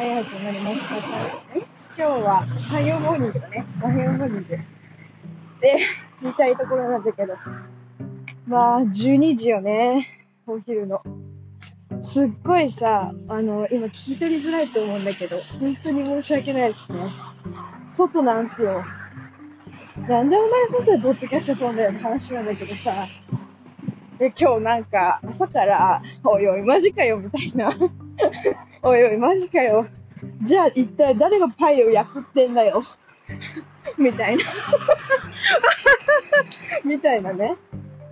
はい、始まりました。今日は、おはようモーニングだね。おはようモーニング。で、言いたいところなんだけど、まあ、12時よね。お昼の。すっごいさ、あの、今聞き取りづらいと思うんだけど、本当に申し訳ないですね。外なんすよ。なんでお前外でポッドキャスト飛んだよって話なんだけどさ、で、今日なんか朝から、おいおい、マジかよ、みたいな。おいおい、マジかよ。じゃあ一体誰がパイを焼くってんだよ。みたいな。みたいなね。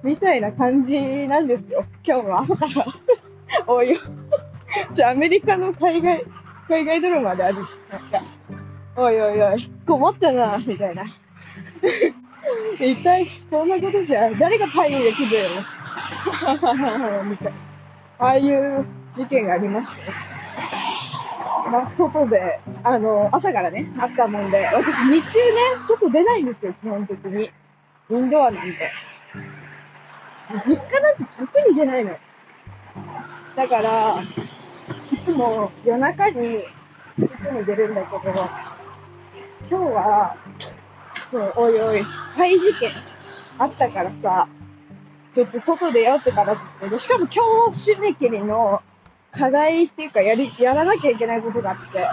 みたいな感じなんですよ。今日の朝から。おいおい。ちょ、アメリカの海外、海外ドラマであるじゃ。なんか、おいおいおい、困ったな、みたいな。一体、そんなことじゃ、誰がパイを焼くんだよ。みたいな。ああいう事件がありまして。まあ、外で、あの、朝からね、あったもんで、私日中ね、外出ないんですよ、基本的に。インドアなんで。実家なんて特に出ないの。だから、いつも夜中に外に出るんだけど、今日は、そう、おいおい、肺事件あったからさ、ちょっと外出ようってからですで、しかも今日締め切りの課題っていうかやり、やらなきゃいけないことがあって。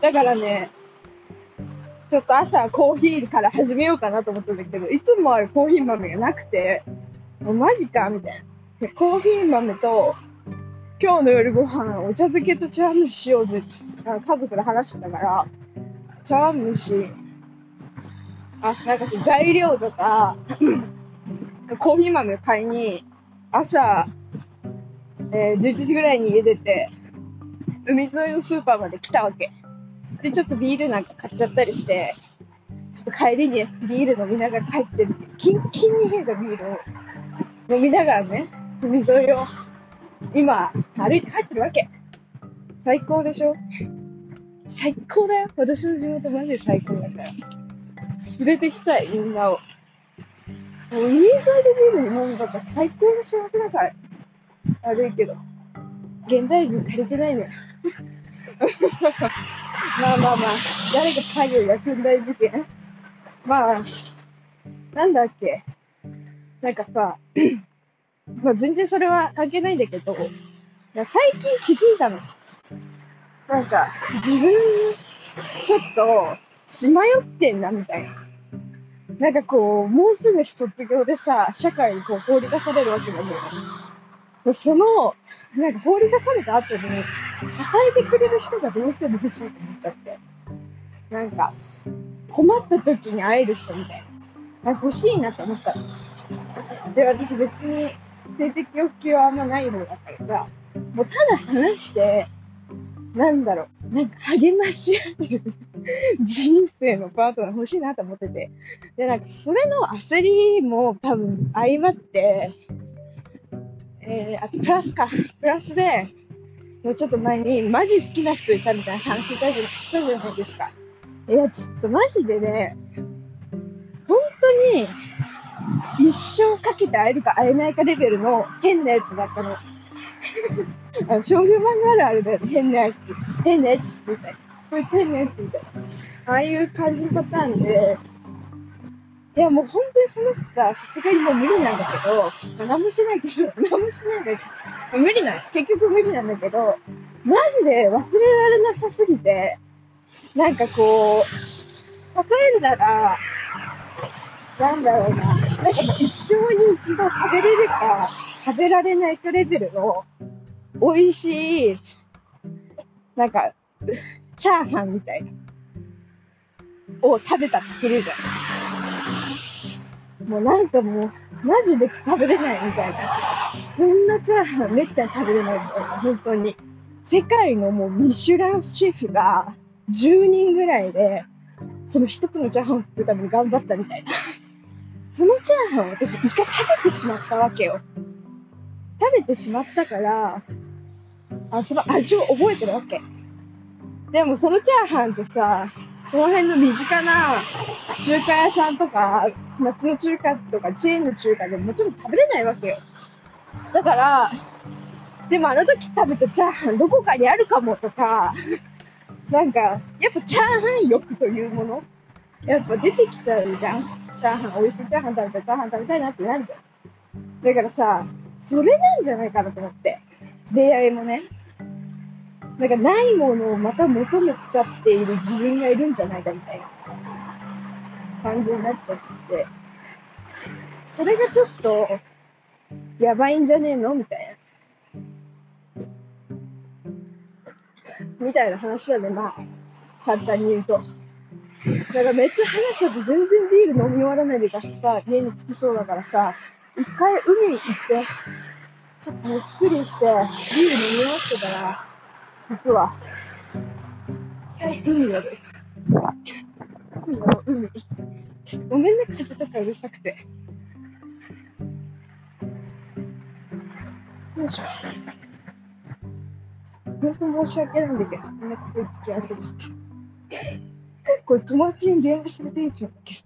だからね、ちょっと朝コーヒーから始めようかなと思ったんだけど、いつもあるコーヒー豆がなくて、もうマジかみたいな。コーヒー豆と、今日の夜ご飯、お茶漬けと茶碗蒸ししようぜ家族で話してたから、茶碗蒸し、あ、なんかそう材料とか、コーヒー豆買いに、朝、え11時ぐらいに家出て、海沿いのスーパーまで来たわけ。で、ちょっとビールなんか買っちゃったりして、ちょっと帰りにビール飲みながら帰ってる。キンキンに冷えたビールを飲みながらね、海沿いを今、歩いて帰ってるわけ。最高でしょ？最高だよ。私の地元マジで最高だから。連れてきたい、みんなを。もう海沿いでビール飲むとか最高の幸せだから。悪いけど。現代人足りてないね。まあまあまあ、誰がパイを焼くんだい事件まあ、なんだっけ。なんかさ、まあ全然それは関係ないんだけど、最近気づいたの。なんか、自分、ちょっと、血迷ってんな、みたいな。なんかこう、もうすぐ卒業でさ、社会にこう放り出されるわけなんだよ。その、なんか放り出された後に、支えてくれる人がどうしても欲しいと思っちゃって。なんか、困った時に会える人みたいな。欲しいなって思ったの。で、私別に性的欲求はあんまない方だったから、もうただ話して、なんだろう、なんか励まし合える人生のパートナー欲しいなと思ってて。で、なんかそれの焦りも多分相まって、えー、あとプラスか、プラスで、もうちょっと前にマジ好きな人いたみたいな話したじゃしたじゃないですか。いや、ちょっとマジでね、本当に一生かけて会えるか会えないかレベルの変なやつだったの。あの少女漫画あるあるだよね、変なやつ。変なやつみたいな。こいつ変なやつみたいな。ああいう感じのパターンで、いやもう本当にその人はさすがにもう無理なんだけど、何もしないけど、何もしないんだけど、無理なん結局無理なんだけど、マジで忘れられなさすぎて、なんかこう、例えるなら、なんだろうな、なんかもう一生に一度食べれるか、食べられないかレベルの、美味しい、なんか、チャーハンみたいな、を食べたとするじゃん。もうなんかもう、マジで食べれないみたいな。こんなチャーハンめったに食べれないみたいな、本当に。世界のもうミシュランシェフが10人ぐらいで、その一つのチャーハンを作るために頑張ったみたいな。そのチャーハンを私一回食べてしまったわけよ。食べてしまったから、あ、その味を覚えてるわけ。でもそのチャーハンってさ、その辺の身近な中華屋さんとか、町の中華とかチェーンの中華でももちろん食べれないわけよ。だから、でもあの時食べたチャーハンどこかにあるかもとか、なんか、やっぱチャーハン欲というもの、やっぱ出てきちゃうじゃん。チャーハン、美味しいチャーハン食べたい、チャーハン食べたいなってなるじゃん。だからさ、それなんじゃないかなと思って。恋愛もね。なんかないものをまた求めちゃっている自分がいるんじゃないかみたいな感じになっちゃって。それがちょっと、やばいんじゃねえのみたいな。みたいな話だね、まあ。簡単に言うと。だからめっちゃ話しちゃって全然ビール飲み終わらないでかさ、家に着きそうだからさ、一回海行って、ちょっとゆっくりして、ビール飲み終わってから、行くわ。はい、海やる。海の海。ちょっとごめんね、風とかうるさくて。よいしょ。本当申し訳ないんだけど、そんなことに付き合わせちゃって。これ友達に電話してテンションだけど。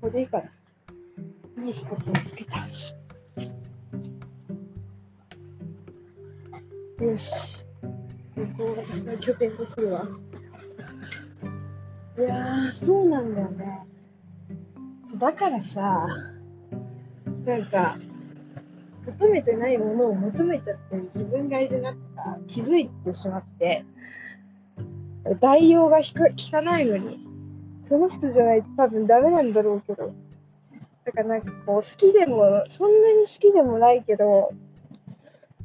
ここでいいかな。いいスポット見つけた。よし。ここを私の拠点とするわ。いやー、そうなんだよね。そうだからさ、なんか、求めてないものを求めちゃってる自分がいるなとか気づいてしまって、代用が効か効かないのに、その人じゃないと多分ダメなんだろうけど、だからなんかこう好きでも、そんなに好きでもないけど、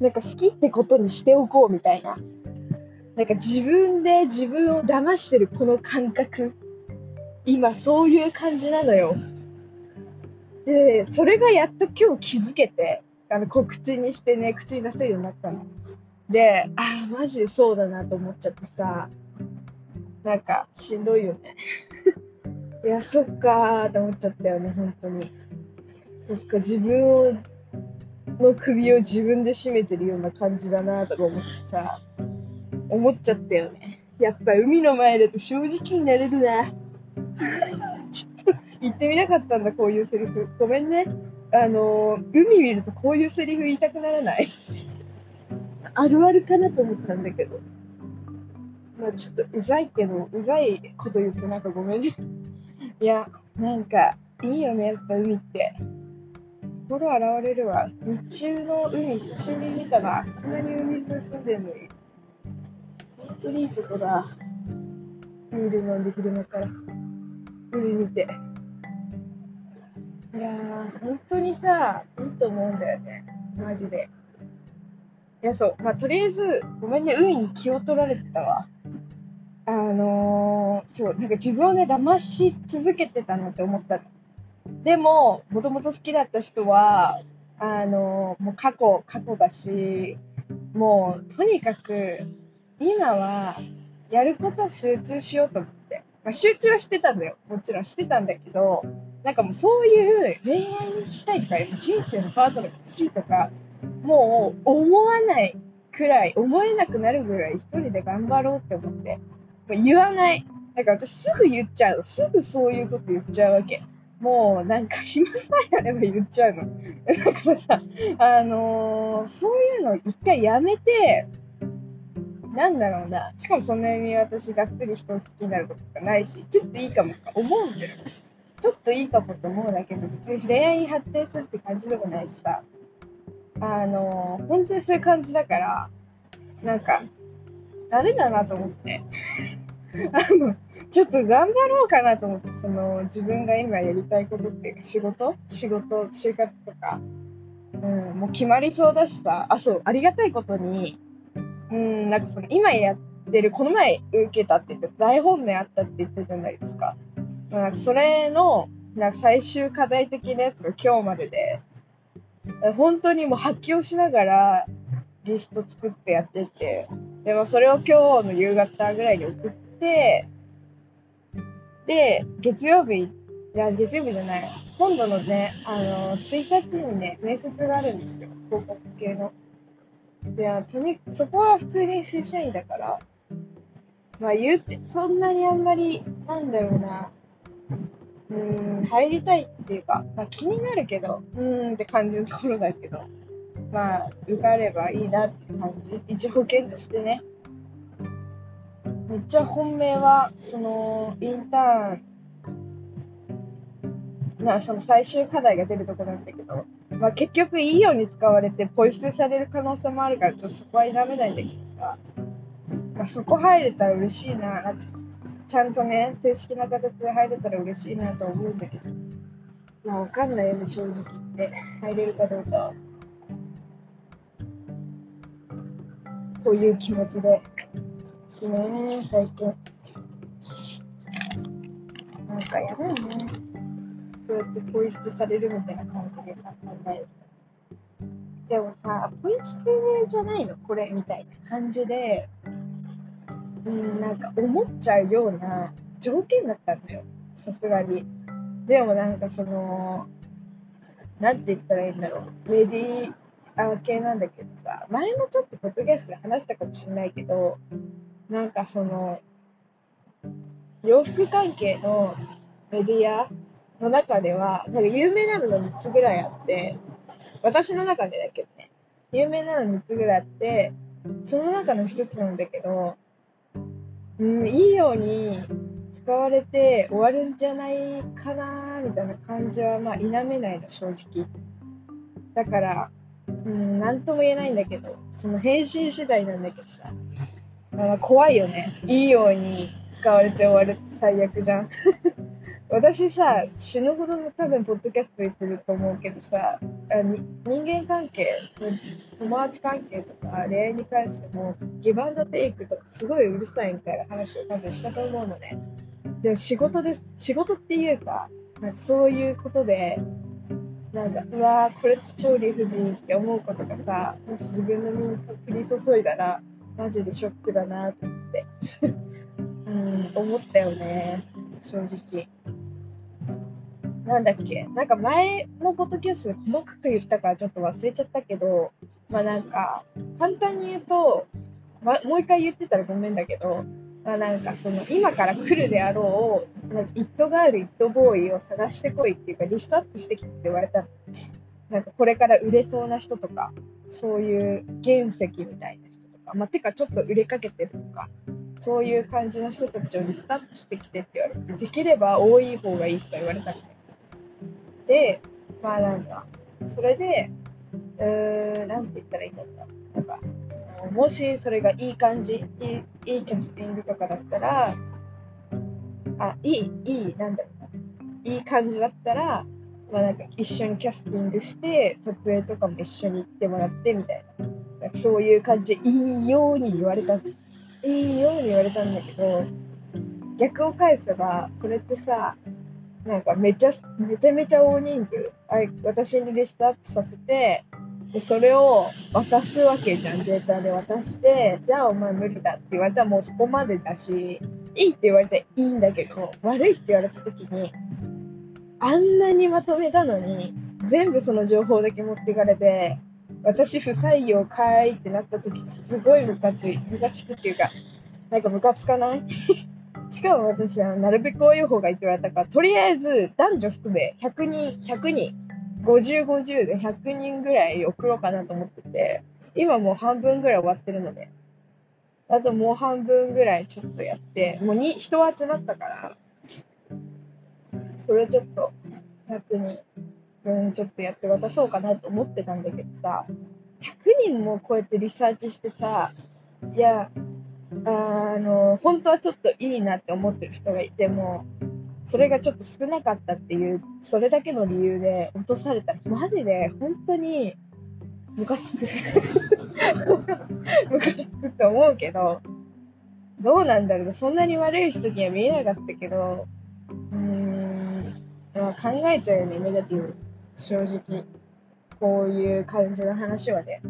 なんか好きってことにしておこうみたいな。なんか自分で自分を騙してるこの感覚。今そういう感じなのよ。で、それがやっと今日気づけて、あの、告知にしてね、口に出せるようになったの。で、ああ、マジでそうだなと思っちゃってさ、なんか、しんどいよね。いや、そっかーって思っちゃったよね、本当に。そっか、自分を、の首を自分で絞めてるような感じだなとか思ってさ、思っちゃったよね。やっぱ海の前だと正直になれるな。ちょっと言ってみなかったんだ、こういうセリフ。ごめんね。あの、海見るとこういうセリフ言いたくならない？あるあるかなと思ったんだけど。まあちょっとうざいけど、うざいこと言ってなんかごめんね。いや、なんか、いいよね、やっぱ海って。心現れるわ。日中の海、久しぶりに見たな。こんなに海に住んでんのに。本当にいいとこだ。ビール飲んで昼間から。海見て。いやー、本当にさ、いいと思うんだよね。マジで。いや、そう。まあ、とりあえず、ごめんね、海に気を取られてたわ。あのー、そう、なんか自分をね、騙し続けてたなって思ったの。でも、もともと好きだった人は、あの、もう過去、過去だし、もう、とにかく、今は、やることは集中しようと思って。まあ、集中はしてたんだよ。もちろんしてたんだけど、なんかもうそういう恋愛にしたいとか、人生のパートナーが欲しいとか、もう思わないくらい、思えなくなるぐらい一人で頑張ろうって思って。言わない。なんか私すぐ言っちゃう。すぐそういうこと言っちゃうわけ。もうなんか暇さえあれば言っちゃうの。だからさ、あのーそういうの一回やめて、なんだろうな。しかもそんなに私がっつり人好きになることとかないし、ちょっといいかもとか思うんだよ。ちょっといいかもと思うんだけど、別に恋愛に発展するって感じでもないしさ。あのー本当にそういう感じだから、なんか、ダメだなと思って。あの、ちょっと頑張ろうかなと思って、その、自分が今やりたいことって、仕事？仕事、就活とか、うん、もう決まりそうだしさ、あ、そう、ありがたいことに、うん、なんかその、今やってる、この前受けたって言って、大本命あったって言ったじゃないですか。なんかそれの、なんか最終課題的なやつが今日までで、本当にもう発狂しながらリスト作ってやってて、でもそれを今日の夕方ぐらいに送って、で、月曜日、いや、月曜日じゃない、今度のね、あの、1日にね、面接があるんですよ、広告系の。いや、とにそこは普通に正社員だから、まあ言うて、そんなにあんまり、なんだろうな、うん、入りたいっていうか、まあ、気になるけど、うーんって感じのところだけど、まあ、受かればいいなっていう感じ。一保険としてね。めっちゃ本命は、その、インターン、なその最終課題が出るとこなんだけど、まあ、結局いいように使われてポイ捨てされる可能性もあるから、ちょっとそこは否めないんだけどさ、まあ、そこ入れたら嬉しいな。ちゃんとね、正式な形で入れたら嬉しいなと思うんだけど、まあわかんないよね、正直って。入れるかどうかという気持ちで。ね最近。なんかやばいね。そうやってポイ捨てされるみたいな感じでさ、考える。でもさ、ポイ捨てじゃないの？これみたいな感じで、うん、なんか思っちゃうような条件だったんだよ。さすがに。でもなんかその、なんて言ったらいいんだろう。メディア系なんだけどさ、前もちょっとポッドキャストで話したかもしれないけど、なんかその、洋服関係のメディアの中では、なんか有名なのが3つぐらいあって、私の中でだけどね、有名なの3つぐらいあって、その中の1つなんだけど、うん、いいように使われて終わるんじゃないかなみたいな感じは、まあ、否めないの、正直。だから、うん、なんとも言えないんだけど、その返信次第なんだけどさ、あ怖いよね。いいように使われて終わる最悪じゃん。私さ、死ぬほどの多分、ポッドキャスト言ってると思うけどさ、人間関係、友達関係とか恋愛に関しても、ギブアンドテイクとかすごいうるさいみたいな話を多分したと思うのね。でも仕事です。仕事っていうか、なんかそういうことで、なんか、うわー、これって超理不尽って思うことがさ、もし自分の身に降り注いだら、マジでショックだなと思って。うん、思ったよね、正直。なんだっけなんか前のポッドキャストで細かく言ったからちょっと忘れちゃったけど、まあなんか、簡単に言うと、ま、もう一回言ってたらごめんだけど、まあなんかその今から来るであろう、なんかイットガール、イットボーイを探してこいっていうかリストアップしてきてって言われたの。なんかこれから売れそうな人とか、そういう原石みたいなか、まあてかちょっと売れかけてるとか、そういう感じの人たちをリストアップしてきてって言われて、できれば多い方がいいとか言われたの。で、まあなんか、それで、うーん、なんて言ったらいいんだろうな。なんか、そのもしそれがいい感じ、いいいいキャスティングとかだったら、あ、いい、いい、なんだろうな。いい感じだったら、まあなんか一緒にキャスティングして、撮影とかも一緒に行ってもらってみたいな。かそういう感じでいいように言われた。いいように言われたんだけど、逆を返せば、それってさ、なんかめちゃ、めちゃめちゃ大人数、あ私にリストアップさせて、でそれを渡すわけじゃん、データで渡して、じゃあお前無理だって言われたらもうそこまでだし、いいって言われたらいいんだけど、悪いって言われた時に、あんなにまとめたのに、全部その情報だけ持っていかれて、私不採用かいってなった時すごいムカつい、ムカつくっていうか、なんかムカつかない？しかも私はなるべく多い方がいいって言われたから、とりあえず男女含め100人、100人、50、50で100人ぐらい送ろうかなと思ってて、今もう半分ぐらい終わってるので、あともう半分ぐらいちょっとやって、もうに人集まったから、それちょっと100人、うん、ちょっとやって渡そうかなと思ってたんだけどさ、100人もこうやってリサーチしてさ、いや、あの、本当はちょっといいなって思ってる人がいても、それがちょっと少なかったっていう、それだけの理由で落とされたら、マジで本当にムカつく。ムカつくと思うけど、どうなんだろうそんなに悪い人には見えなかったけど、うーん、まあ、考えちゃうよね、ネガティブ。正直。こういう感じの話はね。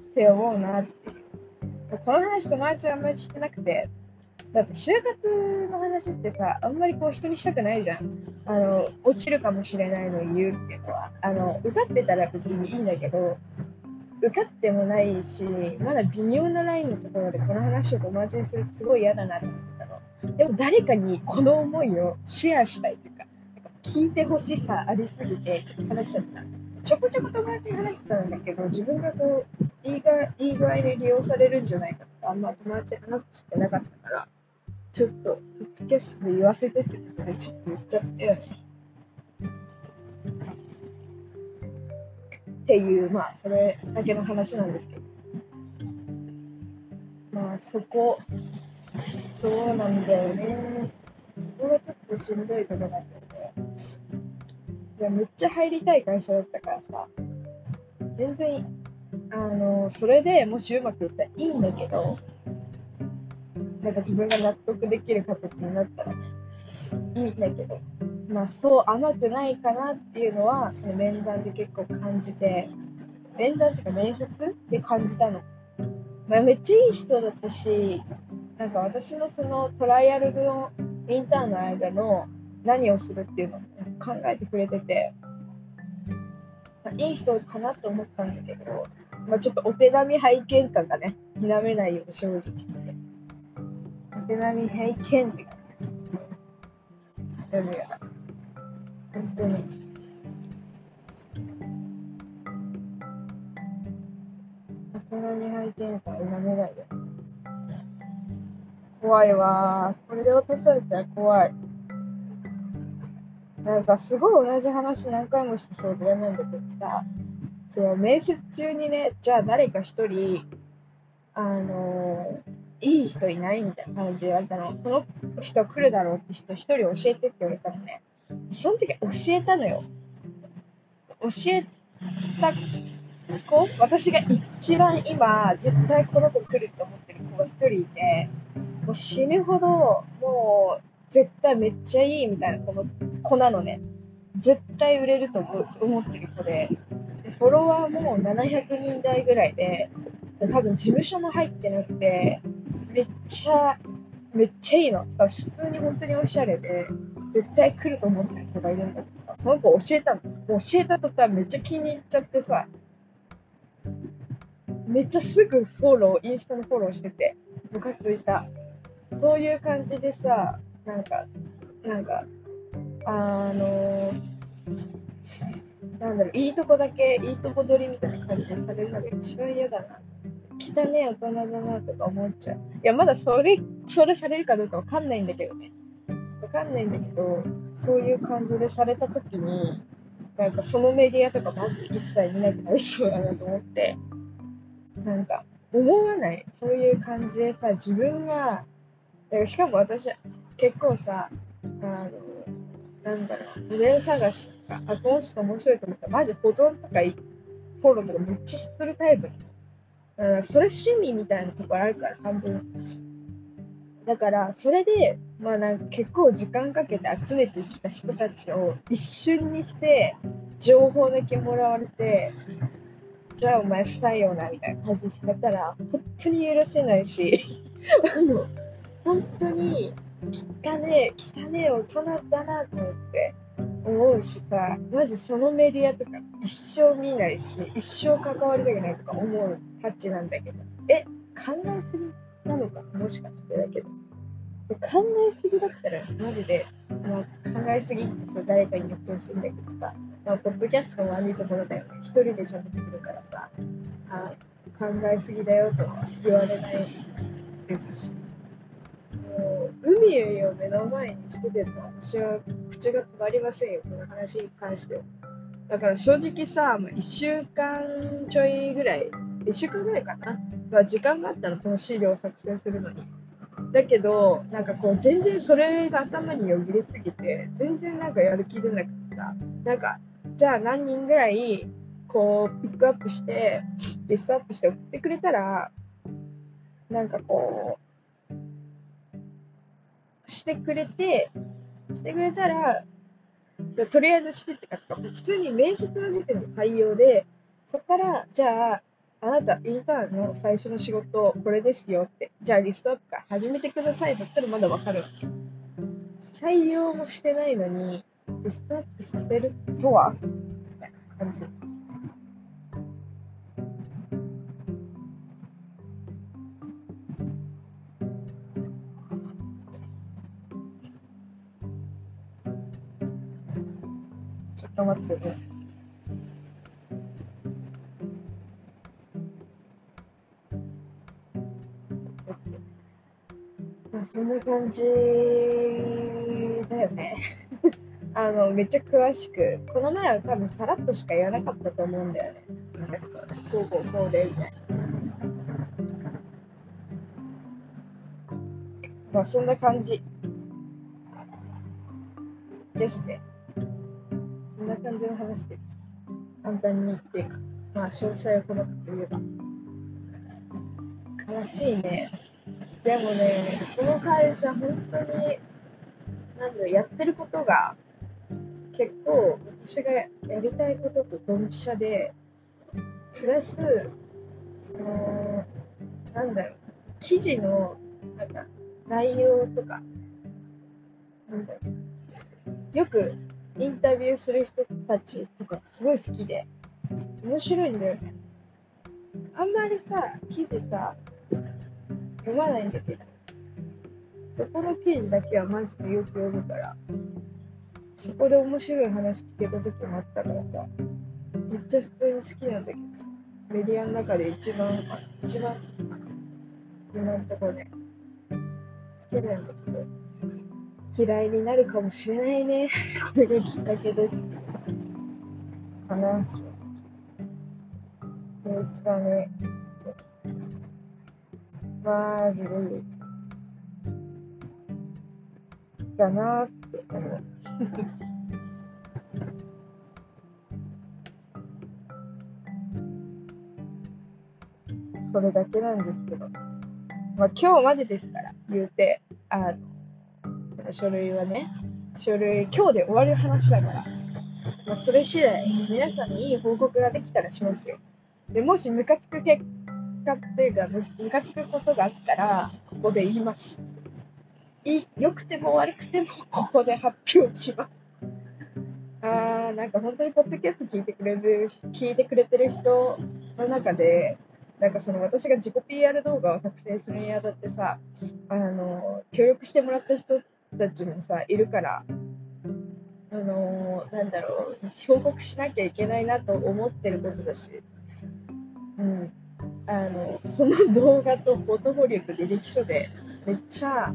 って思うなって。この話友達はあんまりしてなくて、だって就活の話ってさ、あんまりこう人にしたくないじゃん。あの、落ちるかもしれないのを言うっていうのは。あの、受かってたら別にいいんだけど、受かってもないし、まだ微妙なラインのところでこの話を友達にするってすごい嫌だなと思ってたの。でも誰かにこの思いをシェアしたいというか、なんか聞いてほしさありすぎて、ちょっと話しちゃった。ちょこちょこ友達に話してたんだけど、自分がこう、いいがいい具合に利用されるんじゃないかとか、あんま友達に話すしてなかったから、ちょっと、ポッドキャストで言わせてってことで、ちょっと言っちゃったよね。っていう、まあ、それだけの話なんですけど。まあ、そこ、そうなんだよね。そこがちょっとしんどいところだった。いや、めっちゃ入りたい会社だったからさ、全然、あの、それでもしうまくいったらいいんだけど、なんか自分が納得できる形になったらいいんだけど、まあそう甘くないかなっていうのは、その面談で結構感じて、面談っていうか面接で感じたの。まあ、めっちゃいい人だったし、なんか私のそのトライアルのインターンの間の何をするっていうのを考えてくれてて、まあ、いい人かなと思ったんだけど、まあ、ちょっとお手並み拝見感がね、否めないよ、正直。お手並み拝見って感じです。でもや、本当に。お手並み拝見感否めないよ。怖いわこれで落とされたら怖い。なんかすごい同じ話何回もしてそうで嫌なんだけどさ、その面接中にね、じゃあ誰か一人、あのー、いい人いないみたいな感じで言われたの。この人来るだろうって人一人教えてって言われたのね。その時教えたのよ。教えた子私が一番今、絶対この子来ると思ってる子が一人いて、もう死ぬほど、もう、絶対めっちゃいいみたいなこの子なのね。絶対売れると思ってる子で、でフォロワーも700人台ぐらいで、多分事務所も入ってなくて、めっちゃ、めっちゃいいの。普通に本当におしゃれで、絶対来ると思ってる子がいるんだけどさ、その子教えたの。教えた途端めっちゃ気に入っちゃってさ、めっちゃすぐフォロー、インスタのフォローしてて、ムカついた。そういう感じでさ、なんか、なんか、あのなんだろう、いいとこだけ、いいとこ取りみたいな感じでされるのが一番嫌だな。汚ねえ大人だなとか思っちゃう。いや、まだそれ、それされるかどうかわかんないんだけどね。わかんないんだけど、そういう感じでされたときに、なんかそのメディアとかマジで一切見なくなりそうだなと思って、なんか思わないそういう感じでさ、自分が、しかも私、結構さ、あの、なんだろう、モデル探しとか、あ、この人面白いと思った。ら、マジ保存とかフォローとかめっちゃするタイプ。だからそれ趣味みたいなところあるから、半分。だから、それで、まあなんか結構時間かけて集めてきた人たちを一瞬にして、情報だけもらわれて、じゃあお前不採用なみたいな感じされたら、本当に許せないし、あの、本当に汚ねえ、汚ねえ大人だなと思って思うしさ、マジそのメディアとか一生見ないし、一生関わりたくないとか思うタッチなんだけど、え、考えすぎなのかもしかしてだけど。考えすぎだったら、マジで、まあ、考えすぎってさ、誰かに言ってほしいんだけどさ、まあ、ポッドキャストも悪いところだよね。一人で喋ってくるからさ、あ考えすぎだよとは言われないですし。海を目の前にしてても私は口が止まりませんよ、この話に関しては。だから正直さ、もう1週間ちょいぐらい、1週間ぐらいかな、まあ、時間があったの、この資料を作成するのに。だけど、なんかこう、全然それが頭によぎりすぎて、全然なんかやる気出なくてさ、なんか、じゃあ何人ぐらい、こう、ピックアップして、リストアップして送ってくれたら、なんかこう、してくれて、してくれたら、とりあえずしてってか、普通に面接の時点で採用で、そこから、じゃあ、あなた、インターンの最初の仕事、これですよって、じゃあリストアップから始めてくださいだったらまだわかるわけ。採用もしてないのに、リストアップさせるとは？みたいな感じ。頑張ってね。まあ、そんな感じだよね。あの、めっちゃ詳しく、この前は多分さらっとしか言わなかったと思うんだよね。なんかそうこうこうこうで、みたいな。まあ、そんな感じですね。感じの話です。簡単に言っていうか、まあ、詳細を細かく言えば。悲しいね。でもね、この会社、本当に、なんだろう、やってることが、結構、私がやりたいこととドンピシャで、プラス、その、なんだろう、記事の、なんか、内容とか、なんだろう、よくインタビューする人たちとかすごい好きで、面白いんだよね。あんまりさ、記事さ、読まないんだけど、そこの記事だけはマジでよく読むから、そこで面白い話聞けた時もあったからさ、めっちゃ普通に好きなんだけどさ、メディアの中で一番、一番好き。かな。今のところね、好きなんだけど、嫌いになるかもしれないね。これがきっかけで。かな、正直。こいつがね、マジで憂鬱。だなって思う。それだけなんですけど。まあ今日までですから、言うて、あの、の書類はね、書類、今日で終わる話だから、まあそれ次第、皆さんにいい報告ができたらしますよ。で、もしムカつく結果っていうか、ムカつくことがあったら、ここで言います。い良くても悪くても、ここで発表します。あー、なんか本当にポッドキャスト聞いてくれる、聞いてくれてる人の中で、なんかその私が自己 PR 動画を作成するにあたってさ、あの、協力してもらった人たちもさ、いるから、あの、なんだろう、報告しなきゃいけないなと思ってることだし、うん。あの、その動画とポートフォリオと履歴書で、めっちゃ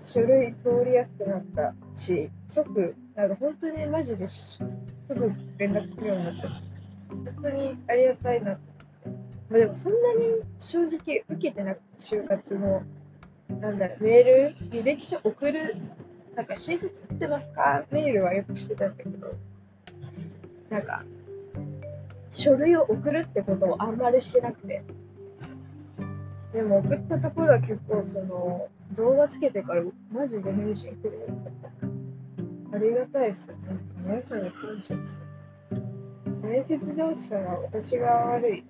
書類通りやすくなったし、即、なんか本当にマジですぐ連絡来るようになったし、本当にありがたいなまあ、でもそんなに正直受けてなくて、就活の、なんだろう、メール、履歴書送る、なんか親切ってますか？メールはよくしてたんだけど、なんか、書類を送るってことをあんまりしてなくて。でも送ったところは結構その、動画つけてからマジで返信来るようになった。ありがたいですよ。本当皆さんに感謝ですよ。面接で落ちたのは私が悪い。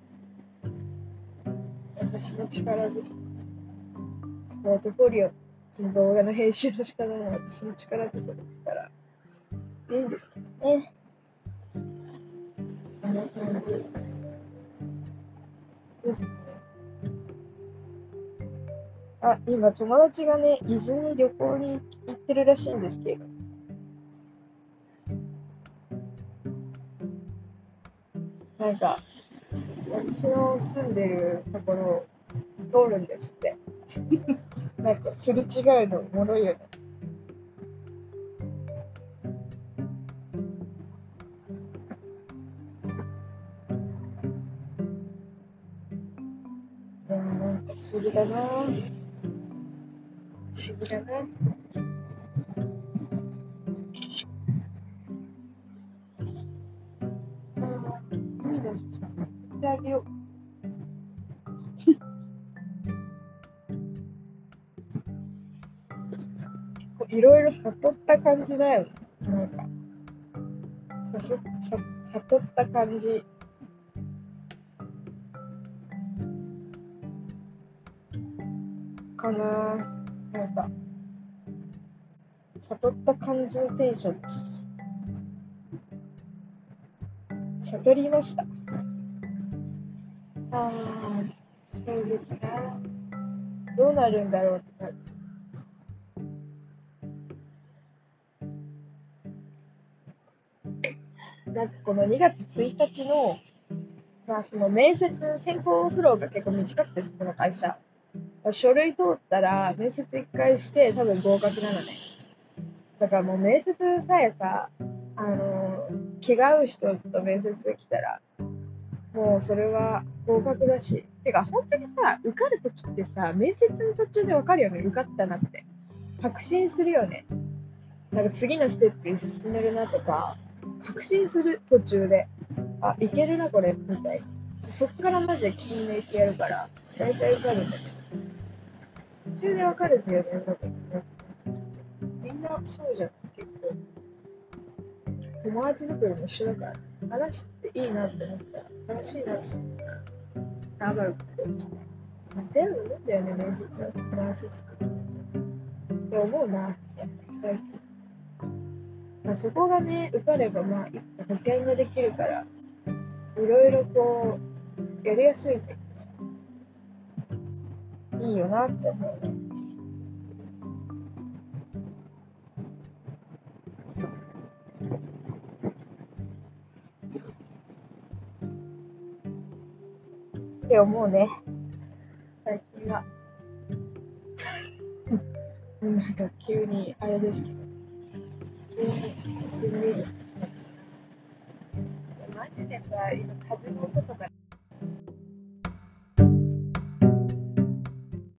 私の力です。ポートフォリオ、その動画の編集の仕方も私の力不足ですから、いいんですけどね。そんな感じですね。あ、今友達がね、伊豆に旅行に行ってるらしいんですけど。なんか、私の住んでるところを通るんですって。なんかすれ違うのおもろいよね。でもなんか不思議だな不思議だなろ悟った感じだよね。なんか、さすさ悟った感じ。かななんか、悟った感じのテンションです。悟りました。ああ、正直な。どうなるんだろうってなんかこの2月1日の、まあその面接、選考フローが結構短くて、そこの会社ま。書類通ったら面接1回して多分合格なのね。だからもう面接さえさ、あの、気が合う人と面接できたら、もうそれは合格だし。てか本当にさ、受かるときってさ、面接の途中でわかるよね、受かったなって。確信するよね。なんか次のステップに進めるなとか、確信する途中で。あ、いけるな、これ、みたいな。そっからマジで気に抜いてやるから、大体受かるんだけど。途中でわかるんだよね、なんか面接の時って。みんなそうじゃん、結構。友達作りも一緒だから、話していいなって思ったら、楽しいなって思ったら、仲良くなるしね。似たようなんだよね、面接の友達作る。って思うな、やっぱり最近。まあ、そこがね、受かれば、まあ、保険ができるから、いろいろこう、やりやすいんだけどさ、いいよなって思う。って思うね。最近は。なんか急にあれですけど、マジでさ、今風の音とか